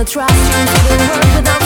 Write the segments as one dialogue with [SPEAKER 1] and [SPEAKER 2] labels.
[SPEAKER 1] the trust, you the world without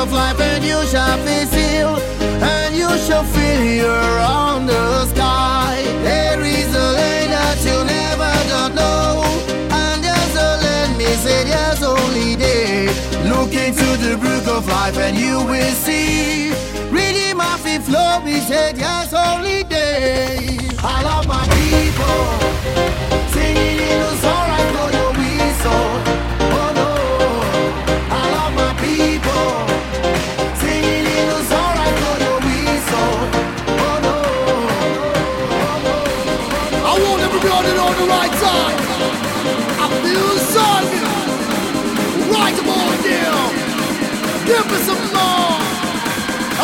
[SPEAKER 2] of life and you shall be sealed and you shall feel you're on the sky. There is a land that you never don't know, and there's a land missing, there's only day. Look into the brook of life and you will see. Really, my feet flow, me said, yes, only day. I love my people, singing oh, people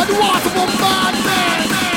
[SPEAKER 2] unwatchable madman.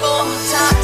[SPEAKER 3] One more time.